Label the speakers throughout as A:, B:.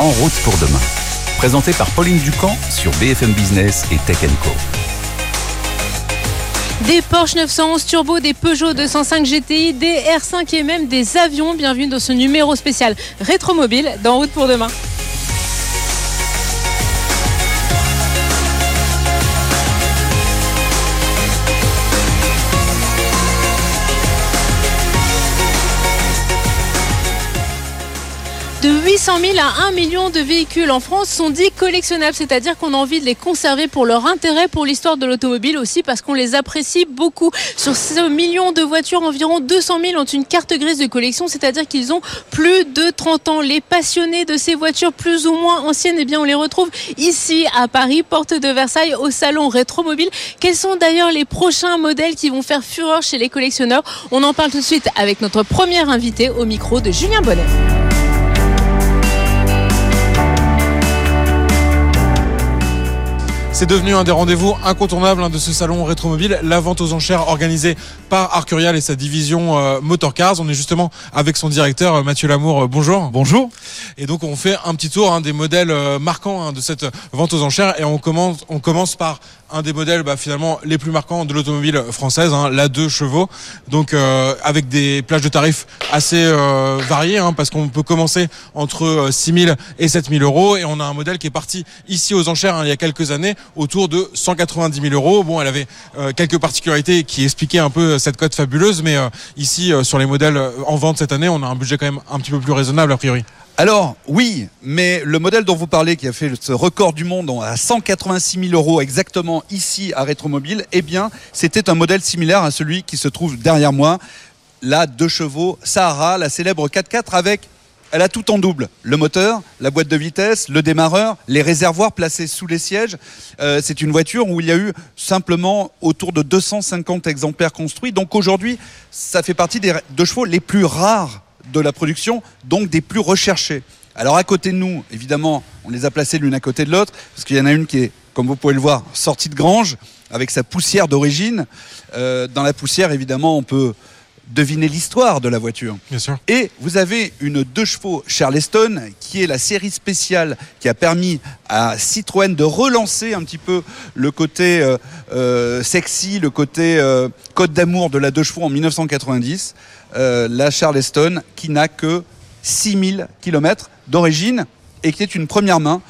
A: En route pour demain. Présenté par Pauline Ducamp sur BFM Business et Tech Co.
B: Des Porsche 911 Turbo, des Peugeot 205 GTI, des R5 et même des avions. Bienvenue dans ce numéro spécial Rétromobile dans Route pour demain. De 800 000 à 1 million de véhicules en France sont dits collectionnables, c'est-à-dire qu'on a envie de les conserver pour leur intérêt pour l'histoire de l'automobile aussi parce qu'on les apprécie beaucoup. Sur ce million de voitures, environ 200 000 ont une carte grise de collection, c'est-à-dire qu'ils ont plus de 30 ans. Les passionnés de ces voitures plus ou moins anciennes, eh bien on les retrouve ici à Paris, porte de Versailles, au salon Rétromobile. Quels sont d'ailleurs les prochains modèles qui vont faire fureur chez les collectionneurs? On en parle tout de suite avec notre premier invité au micro de Julien Bonnet.
C: C'est devenu un des rendez-vous incontournables hein, de ce salon rétromobile, la vente aux enchères organisée par Arcurial et sa division euh, Motorcars. On est justement avec son directeur euh, Mathieu Lamour. Euh, bonjour.
D: Bonjour.
C: Et donc on fait un petit tour hein, des modèles marquants hein, de cette vente aux enchères et on commence, on commence par un des modèles bah, finalement les plus marquants de l'automobile française, hein, la 2 chevaux, donc euh, avec des plages de tarifs assez euh, variées, hein, parce qu'on peut commencer entre 6 000 et 7 000 euros, et on a un modèle qui est parti ici aux enchères hein, il y a quelques années autour de 190 000 euros. Bon, elle avait euh, quelques particularités qui expliquaient un peu cette cote fabuleuse, mais ici sur les modèles en vente cette année, on a un budget quand même un petit peu plus raisonnable a priori.
D: Alors oui, mais le modèle dont vous parlez, qui a fait ce record du monde à 186 000 euros exactement ici à Rétromobile, eh bien c'était un modèle similaire à celui qui se trouve derrière moi, la 2 chevaux Sahara, la célèbre 4x4 avec elle a tout en double. Le moteur, la boîte de vitesse, le démarreur, les réservoirs placés sous les sièges. Euh, c'est une voiture où il y a eu simplement autour de 250 exemplaires construits. Donc aujourd'hui, ça fait partie des deux chevaux les plus rares de la production, donc des plus recherchés. Alors à côté de nous, évidemment, on les a placés l'une à côté de l'autre, parce qu'il y en a une qui est, comme vous pouvez le voir, sortie de grange, avec sa poussière d'origine. Euh, dans la poussière, évidemment, on peut deviner l'histoire de la voiture.
C: Bien sûr.
D: Et vous avez une deux chevaux Charleston qui est la série spéciale qui a permis à Citroën de relancer un petit peu le côté euh, euh, sexy, le côté code d'amour de la deux chevaux en 1990. Euh, la Charleston, qui n'a que 6000 km d'origine et qui est une première main.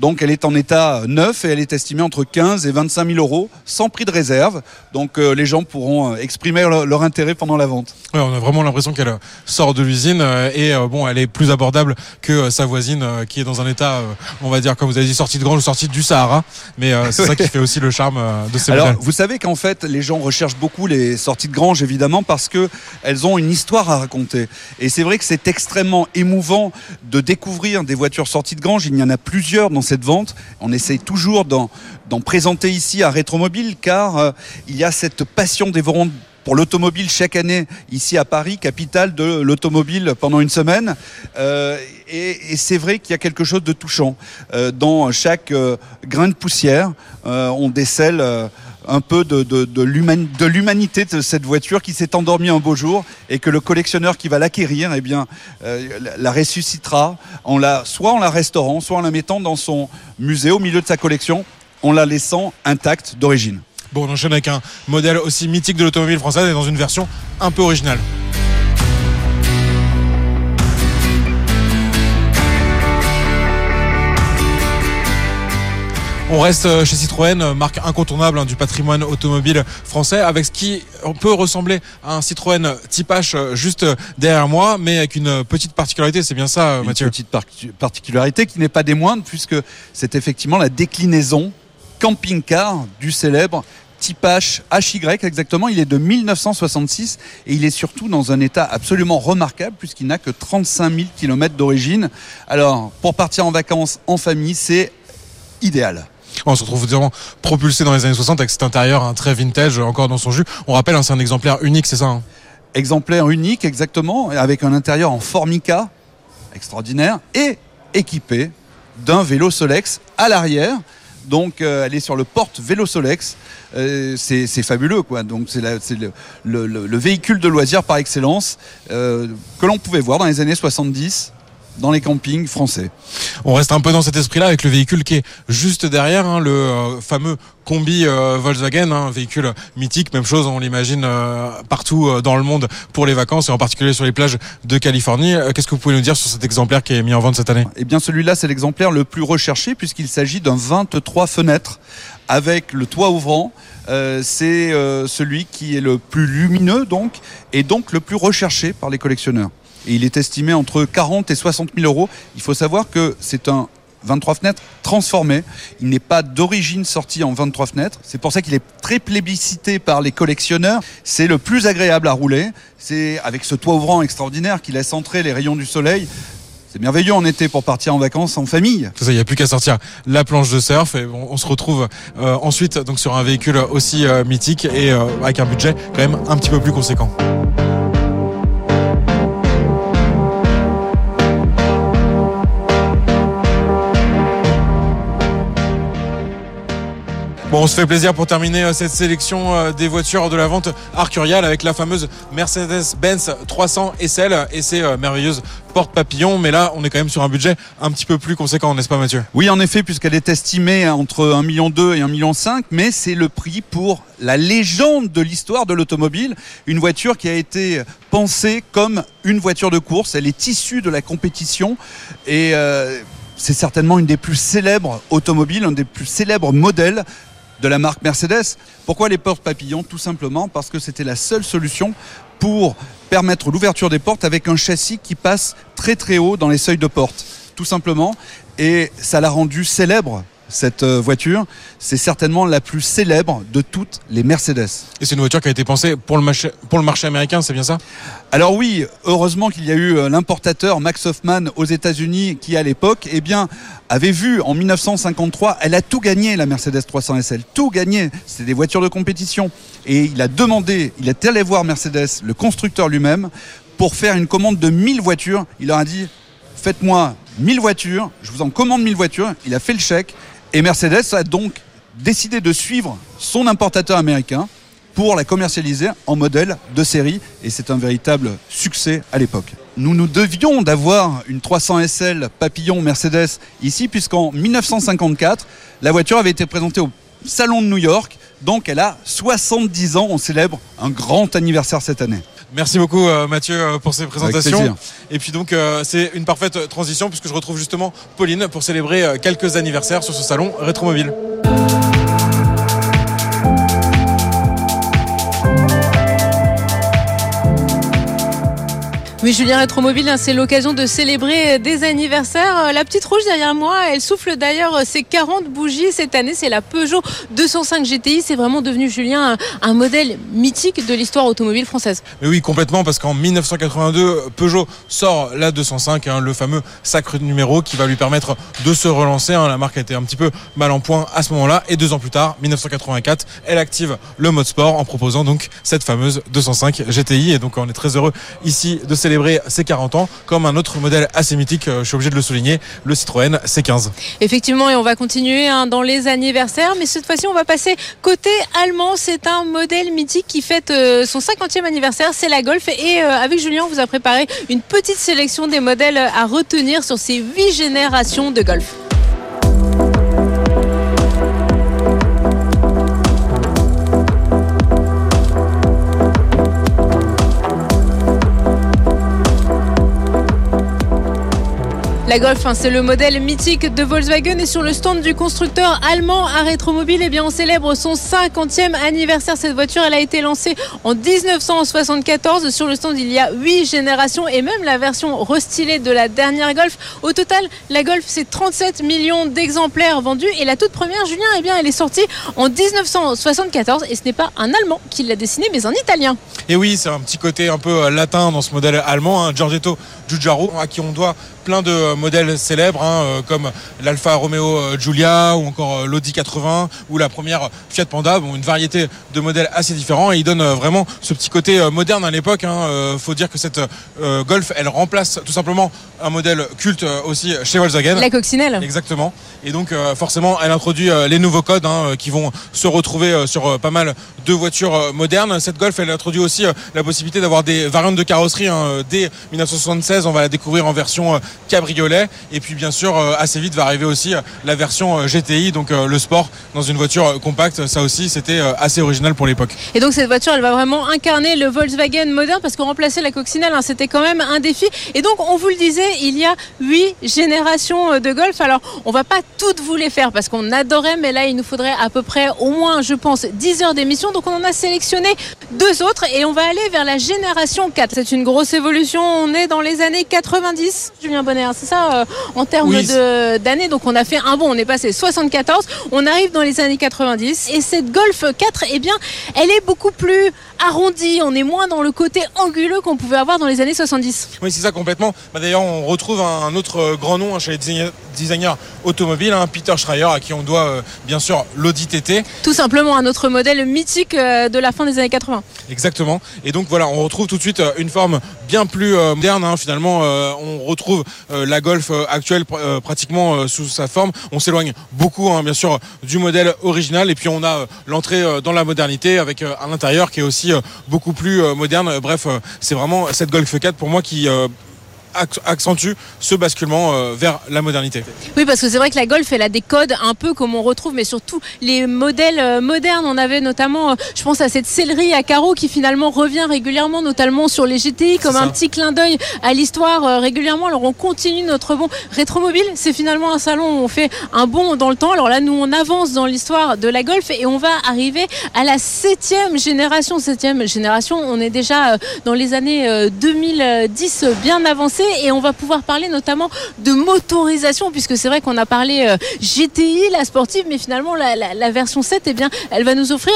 D: Donc elle est en état neuf et elle est estimée entre 15 et 25 000 euros sans prix de réserve. Donc euh, les gens pourront euh, exprimer leur, intérêt pendant la vente.
C: on a vraiment l'impression qu'elle sort de l'usine et bon, elle est plus abordable que sa voisine qui est dans un état, on va dire, comme vous avez dit, sortie de Grange ou sortie du Sahara. Mais c'est ça qui fait aussi le charme de ces
D: Alors vous savez qu'en fait les gens recherchent beaucoup les sorties de Grange évidemment parce que elles ont une histoire à raconter. Et c'est vrai que c'est extrêmement émouvant de découvrir des voitures sorties de Grange. Il y en a plusieurs dans vente. On essaye toujours d'en présenter ici à Rétromobile car euh, il y a cette passion dévorante pour l'automobile chaque année ici à Paris, capitale de l'automobile pendant une semaine. Euh, et, c'est vrai qu'il y a quelque chose de touchant. Euh, dans chaque grain de poussière, on décèle un peu de, de, l'humanité de cette voiture qui s'est endormie un beau jour et que le collectionneur qui va l'acquérir, eh bien, euh, la ressuscitera en la, soit en la restaurant, soit en la mettant dans son musée au milieu de sa collection, en la laissant intacte d'origine.
C: Bon, on enchaîne avec un modèle aussi mythique de l'automobile française et dans une version un peu originale. On reste euh, chez Citroën, euh, marque incontournable hein, du patrimoine automobile français, avec ce qui peut ressembler à un Citroën Type H euh, juste derrière moi, mais avec une petite particularité, c'est bien ça Mathieu
D: Une petite particularité qui n'est pas des moindres, puisque c'est effectivement la déclinaison camping-car du célèbre Type H HY exactement. Il est de 1966 et il est surtout dans un état absolument remarquable puisqu'il n'a que 35 000 km d'origine. Alors, pour partir en vacances en famille, c'est idéal.
C: On se retrouve vraiment propulsé dans les années 60 avec cet intérieur un très vintage encore dans son jus. On rappelle, hein, c'est un exemplaire unique, c'est ça hein
D: Exemplaire unique, exactement, avec un intérieur en formica extraordinaire et équipé d'un vélo Solex à l'arrière. Donc euh, elle est sur le porte vélo Solex. Euh, c'est fabuleux quoi. Donc c'est le, véhicule de loisir par excellence euh, que l'on pouvait voir dans les années 70 dans les campings français.
C: On reste un peu dans cet esprit-là avec le véhicule qui est juste derrière, hein, le euh, fameux combi euh, Volkswagen, hein, un véhicule mythique, même chose, on l'imagine euh, partout dans le monde pour les vacances et en particulier sur les plages de Californie. Qu'est-ce que vous pouvez nous dire sur cet exemplaire qui est mis en vente cette année?
D: Eh bien celui-là c'est l'exemplaire le plus recherché puisqu'il s'agit d'un 23 fenêtres avec le toit ouvrant. c'est celui qui est le plus lumineux donc et donc le plus recherché par les collectionneurs et il est estimé entre 40 et 60 000 euros. Il faut savoir que c'est un 23 fenêtres transformé. Il n'est pas d'origine sorti en 23 fenêtres. C'est pour ça qu'il est très plébiscité par les collectionneurs. C'est le plus agréable à rouler. C'est avec ce toit ouvrant extraordinaire qui laisse entrer les rayons du soleil. C'est merveilleux en été pour partir en vacances en famille.
C: il n'y a plus qu'à sortir la planche de surf et on, se retrouve euh, ensuite donc sur un véhicule aussi euh, mythique et euh, avec un budget quand même un petit peu plus conséquent. Bon, on se fait plaisir pour terminer euh, cette sélection euh, des voitures de la vente Arcurial avec la fameuse Mercedes-Benz 300 SL et ses euh, merveilleuses portes papillons. Mais là, on est quand même sur un budget un petit peu plus conséquent, n'est-ce pas, Mathieu?
D: Oui, en effet, puisqu'elle est estimée entre 1,2 million et 1,5 million, mais c'est le prix pour la légende de l'histoire de l'automobile. Une voiture qui a été pensée comme une voiture de course. Elle est issue de la compétition et c'est certainement une des plus célèbres automobiles, un des plus célèbres modèles de la marque Mercedes. Pourquoi les portes papillons Tout simplement parce que c'était la seule solution pour permettre l'ouverture des portes avec un châssis qui passe très très haut dans les seuils de porte. Tout simplement. Et ça l'a rendu célèbre cette euh, voiture. C'est certainement la plus célèbre de toutes les Mercedes.
C: Et c'est une voiture qui a été pensée pour le marché, pour le marché américain, c'est bien ça?
D: Alors oui, heureusement qu'il y a eu euh, l'importateur Max Hoffman aux États-Unis qui à l'époque eh bien, avait vu en 1953, elle a tout gagné la Mercedes 300 SL, tout gagné. C'était des voitures de compétition. Et il a demandé, il est allé voir Mercedes, le constructeur lui-même, pour faire une commande de 1000 voitures. Il leur a dit, faites-moi 1000 voitures, je vous en commande 1000 voitures. Il a fait le chèque et Mercedes a donc décidé de suivre son importateur américain pour la commercialiser en modèle de série et c'est un véritable succès à l'époque. Nous nous devions d'avoir une 300 SL papillon Mercedes ici puisqu'en 1954 la voiture avait été présentée au Salon de New York donc elle a 70 ans, on célèbre un grand anniversaire cette année.
C: Merci beaucoup euh, Mathieu euh, pour ces présentations. Et puis donc euh, c'est une parfaite transition puisque je retrouve justement Pauline pour célébrer quelques anniversaires sur ce salon Rétromobile.
B: Oui, Julien Rétromobile, hein, c'est l'occasion de célébrer des anniversaires. Euh, la petite rouge derrière moi, elle souffle d'ailleurs ses 40 bougies cette année. C'est la Peugeot 205 GTI. C'est vraiment devenu, Julien, un modèle mythique de l'histoire automobile française.
C: Mais oui, complètement, parce qu'en 1982, Peugeot sort la 205, hein, le fameux sacre numéro qui va lui permettre de se relancer. Hein. La marque a été un petit peu mal en point à ce moment-là. Et deux ans plus tard, 1984, elle active le mode sport en proposant donc cette fameuse 205 GTI. Et donc on est très heureux ici de célébrer célébrer ses 40 ans, comme un autre modèle assez mythique, euh, je suis obligé de le souligner, le Citroën C15.
B: Effectivement, et on va continuer hein, dans les anniversaires, mais cette fois-ci, on va passer côté allemand. C'est un modèle mythique qui fête euh, son 50e anniversaire, c'est la Golf. Et euh, avec Julien, on vous a préparé une petite sélection des modèles à retenir sur ces 8 générations de Golf. La Golf, hein, c'est le modèle mythique de Volkswagen et sur le stand du constructeur allemand à Rétromobile, eh bien, on célèbre son 50e anniversaire. Cette voiture, elle a été lancée en 1974. Sur le stand, il y a 8 générations et même la version restylée de la dernière Golf. Au total, la Golf, c'est 37 millions d'exemplaires vendus et la toute première, Julien, eh bien, elle est sortie en 1974 et ce n'est pas un Allemand qui l'a dessinée, mais un Italien.
C: Et oui, c'est un petit côté un peu euh, latin dans ce modèle allemand, hein, Giorgetto Giugiaro, à qui on doit plein de modèles célèbres hein, comme l'Alfa Romeo Giulia ou encore l'Audi 80 ou la première Fiat Panda. Bon, une variété de modèles assez différents et il donne vraiment ce petit côté moderne à l'époque. Hein. faut dire que cette Golf, elle remplace tout simplement un modèle culte aussi chez Volkswagen.
B: La coccinelle.
C: Exactement. Et donc forcément, elle introduit les nouveaux codes hein, qui vont se retrouver sur pas mal de voitures modernes. Cette Golf, elle introduit aussi la possibilité d'avoir des variantes de carrosserie. Hein. Dès 1976, on va la découvrir en version cabriolet. Et puis bien sûr, assez vite va arriver aussi la version GTI, donc le sport dans une voiture compacte. Ça aussi, c'était assez original pour l'époque.
B: Et donc cette voiture, elle va vraiment incarner le Volkswagen moderne parce que remplacer la coccinelle, hein, c'était quand même un défi. Et donc, on vous le disait, il y a huit générations de Golf. Alors, on va pas toutes vous les faire parce qu'on adorait, mais là, il nous faudrait à peu près au moins, je pense, 10 heures d'émission. Donc, on en a sélectionné deux autres et on va aller vers la génération 4. C'est une grosse évolution. On est dans les années 90, Julien Bonner, c'est ça, euh, en termes d'années. Donc, on a fait un bon. On est passé 74. On arrive dans les années 90 et cette Golf 4, eh bien, elle est beaucoup plus arrondie. On est moins dans le côté anguleux qu'on pouvait avoir dans les années 70.
C: Oui, c'est ça complètement. Bah, d'ailleurs, on retrouve un autre euh, grand nom hein, chez les designers automobiles, hein, Peter Schreier, à qui on doit euh, bien sûr l'Audi TT.
B: Tout simplement un autre modèle mythique euh, de la fin des années 80.
C: Exactement. Et donc voilà, on retrouve tout de suite une forme bien plus moderne. Hein. Finalement, on retrouve la Golf actuelle pratiquement sous sa forme. On s'éloigne beaucoup, bien sûr, du modèle original. Et puis on a l'entrée dans la modernité avec un intérieur qui est aussi beaucoup plus moderne. Bref, c'est vraiment cette Golf 4 pour moi qui accentue ce basculement euh, vers la modernité.
B: Oui, parce que c'est vrai que la Golf, elle a des codes un peu comme on retrouve, mais surtout les modèles euh, modernes. On avait notamment, euh, je pense à cette céleri à carreaux qui finalement revient régulièrement, notamment sur les GTI, comme un petit clin d'œil à l'histoire régulièrement. Alors on continue notre bon rétromobile. C'est finalement un salon où on fait un bond dans le temps. Alors là, nous, on avance dans l'histoire de la Golf et on va arriver à la septième génération. Septième génération, on est déjà dans les années 2010, bien avancé et on va pouvoir parler notamment de motorisation puisque c'est vrai qu'on a parlé euh, GTI, la sportive, mais finalement la, version 7, eh bien, elle va nous offrir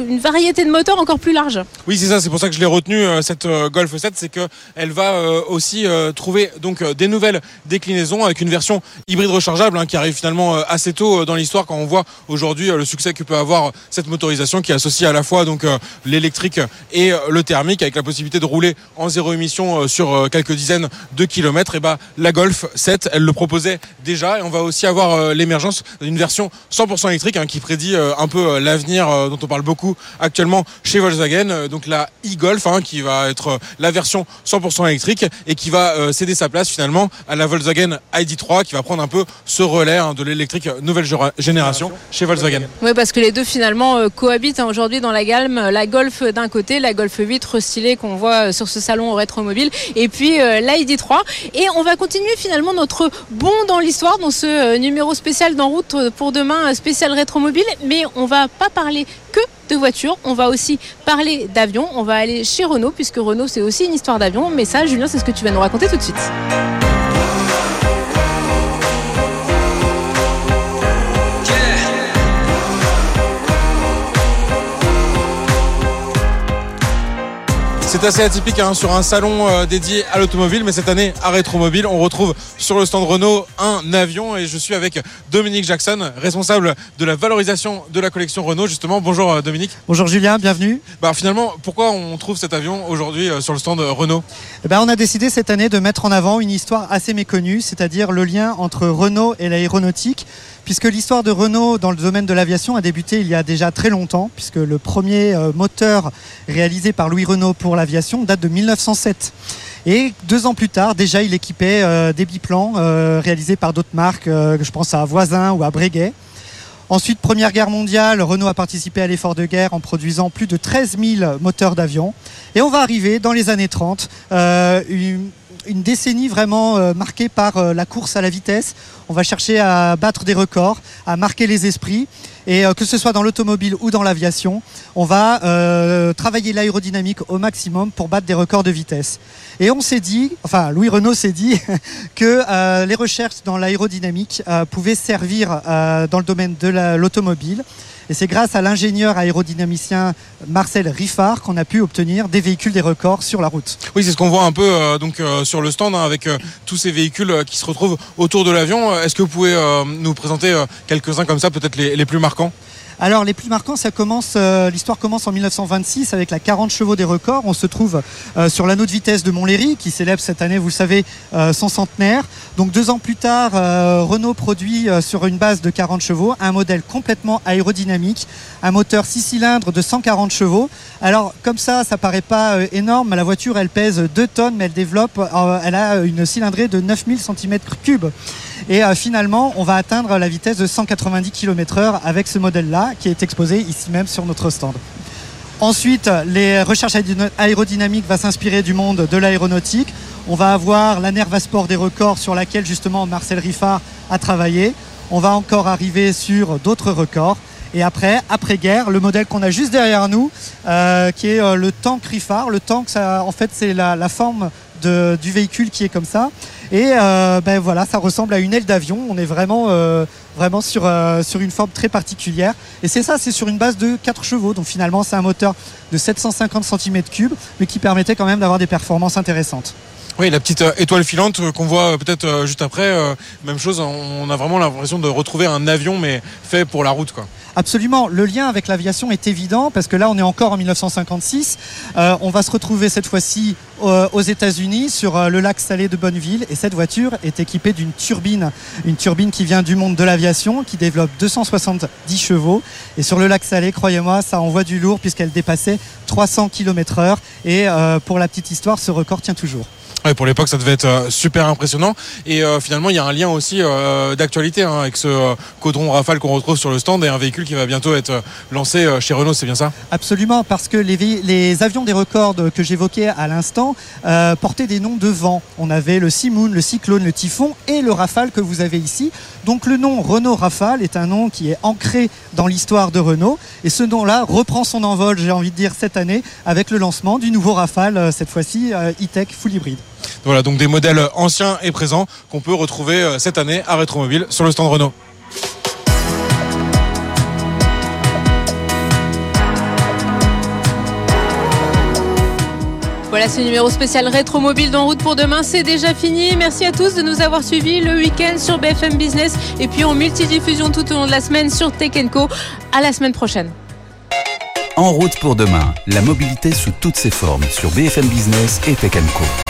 B: une variété de moteurs encore plus large.
C: Oui, c'est ça, c'est pour ça que je l'ai retenu euh, cette euh, Golf 7, c'est qu'elle va aussi trouver donc des nouvelles déclinaisons avec une version hybride rechargeable hein, qui arrive finalement assez tôt dans l'histoire quand on voit aujourd'hui le succès que peut avoir cette motorisation qui associe à la fois donc l'électrique et le thermique avec la possibilité de rouler en zéro émission sur quelques dizaines 2 km. Et bah, la Golf 7, elle le proposait déjà. Et on va aussi avoir euh, l'émergence d'une version 100% électrique hein, qui prédit euh, un peu euh, l'avenir dont on parle beaucoup actuellement chez Volkswagen. donc la e-Golf hein, qui va être la version 100% électrique et qui va céder sa place finalement à la Volkswagen ID3 qui va prendre un peu ce relais hein, de l'électrique nouvelle génération chez Volkswagen.
B: Oui, parce que les deux finalement cohabitent aujourd'hui dans la gamme. La Golf d'un côté, la Golf 8 restylée qu'on voit sur ce salon au rétromobile et puis l'ID3 et on va continuer finalement notre bond dans l'histoire dans ce euh, numéro spécial d'En route euh, pour demain, euh, spécial rétromobile. Mais on va pas parler que de voitures. On va aussi parler d'avions. On va aller chez Renault, puisque Renault, c'est aussi une histoire d'avion. Mais ça, Julien, c'est ce que tu vas nous raconter tout de suite.
C: C'est assez atypique hein, sur un salon euh, dédié à l'automobile, mais cette année à Rétromobile, on retrouve sur le stand Renault un avion et je suis avec Dominique Jackson, responsable de la valorisation de la collection Renault. Justement, bonjour euh, Dominique.
E: Bonjour Julien, bienvenue.
C: Bah, finalement, pourquoi on trouve cet avion aujourd'hui euh, sur le stand Renault?
E: Eh ben, On a décidé cette année de mettre en avant une histoire assez méconnue, c'est-à-dire le lien entre Renault et l'aéronautique puisque l'histoire de Renault dans le domaine de l'aviation a débuté il y a déjà très longtemps, puisque le premier moteur réalisé par Louis Renault pour l'aviation date de 1907. Et deux ans plus tard, déjà, il équipait euh, des biplans euh, réalisés par d'autres marques, je pense à Voisin ou à Breguet. Ensuite, Première Guerre mondiale, Renault a participé à l'effort de guerre en produisant plus de 13 000 moteurs d'avion. Et on va arriver dans les années 30, une, une décennie vraiment euh, marquée par euh, la course à la vitesse. On va chercher à battre des records, à marquer les esprits. Et euh, que ce soit dans l'automobile ou dans l'aviation, on va travailler l'aérodynamique au maximum pour battre des records de vitesse. Et on s'est dit, enfin Louis Renault s'est dit que les recherches dans l'aérodynamique pouvaient servir dans le domaine de l'automobile. Et c'est grâce à l'ingénieur aérodynamicien Marcel Riffard qu'on a pu obtenir des véhicules des records sur la route.
C: Oui, c'est ce qu'on voit un peu euh, donc euh, sur le stand hein, avec euh, tous ces véhicules qui se retrouvent autour de l'avion. Est-ce que vous pouvez nous présenter quelques-uns comme ça, peut-être les plus marquants?
E: Alors les plus marquants, ça commence, euh, l'histoire commence en 1926 avec la 40 chevaux des records. On se trouve euh, sur l'anneau de vitesse de Montlhéry, qui célèbre cette année, vous le savez, euh, son centenaire. Donc deux ans plus tard, Renault produit sur une base de 40 chevaux un modèle complètement aérodynamique, un moteur 6 cylindres de 140 chevaux. Alors comme ça, ça paraît pas énorme, la voiture elle pèse 2 tonnes, mais elle développe, elle a une cylindrée de 9000 cm3. Et euh, finalement, on va atteindre la vitesse de 190 km/h avec ce modèle-là, qui est exposé ici même sur notre stand. Ensuite, les recherches aérodyn- aérodynamiques vont s'inspirer du monde de l'aéronautique. On va avoir la Nerva Sport des records sur laquelle justement Marcel Riffard a travaillé. On va encore arriver sur d'autres records. Et après, après-guerre, le modèle qu'on a juste derrière nous, euh, qui est euh, le tank Riffard. Le tank, ça, en fait, c'est la forme de- du véhicule qui est comme ça. Et euh, ben voilà, ça ressemble à une aile d'avion. On est vraiment, euh, vraiment sur, euh, sur une forme très particulière. Et c'est ça, c'est sur une base de 4 chevaux. Donc finalement, c'est un moteur de 750 cm3, mais qui permettait quand même d'avoir des performances intéressantes.
C: Oui, la petite étoile filante qu'on voit peut-être juste après. même chose, on a vraiment l'impression de retrouver un avion, mais fait pour la route. quoi.
E: Absolument, le lien avec l'aviation est évident parce que là on est encore en 1956. Euh, on va se retrouver cette fois-ci aux États-Unis sur euh, le lac salé de Bonneville. Et cette voiture est équipée d'une turbine, une turbine qui vient du monde de l'aviation, qui développe 270 chevaux. Et sur le lac salé, croyez-moi, ça envoie du lourd puisqu'elle dépassait 300 km/h et euh, pour la petite histoire, ce record tient toujours.
C: Pour l'époque, ça devait être euh, super impressionnant. Et euh, finalement, il y a un lien aussi euh, d'actualité hein, avec ce euh, caudron Rafale qu'on retrouve sur le stand et un véhicule qui va bientôt être lancé chez Renault, c'est bien ça?
E: Absolument, parce que les, avions des records que j'évoquais à l'instant portaient des noms de vent. On avait le Simoun, le Cyclone, le Typhon et le Rafale que vous avez ici. Donc le nom Renault Rafale est un nom qui est ancré dans l'histoire de Renault. Et ce nom-là reprend son envol, j'ai envie de dire, cette année avec le lancement du nouveau Rafale, cette fois-ci e-tech full hybride.
C: Voilà, donc des modèles anciens et présents qu'on peut retrouver euh, cette année à Rétromobile sur le stand Renault.
B: Voilà ce numéro spécial rétro mobile d'En route pour demain, c'est déjà fini. Merci à tous de nous avoir suivis le week-end sur BFM Business et puis en multidiffusion tout au long de la semaine sur Tech Co. À la semaine prochaine.
A: En route pour demain, la mobilité sous toutes ses formes sur BFM Business et Tech Co.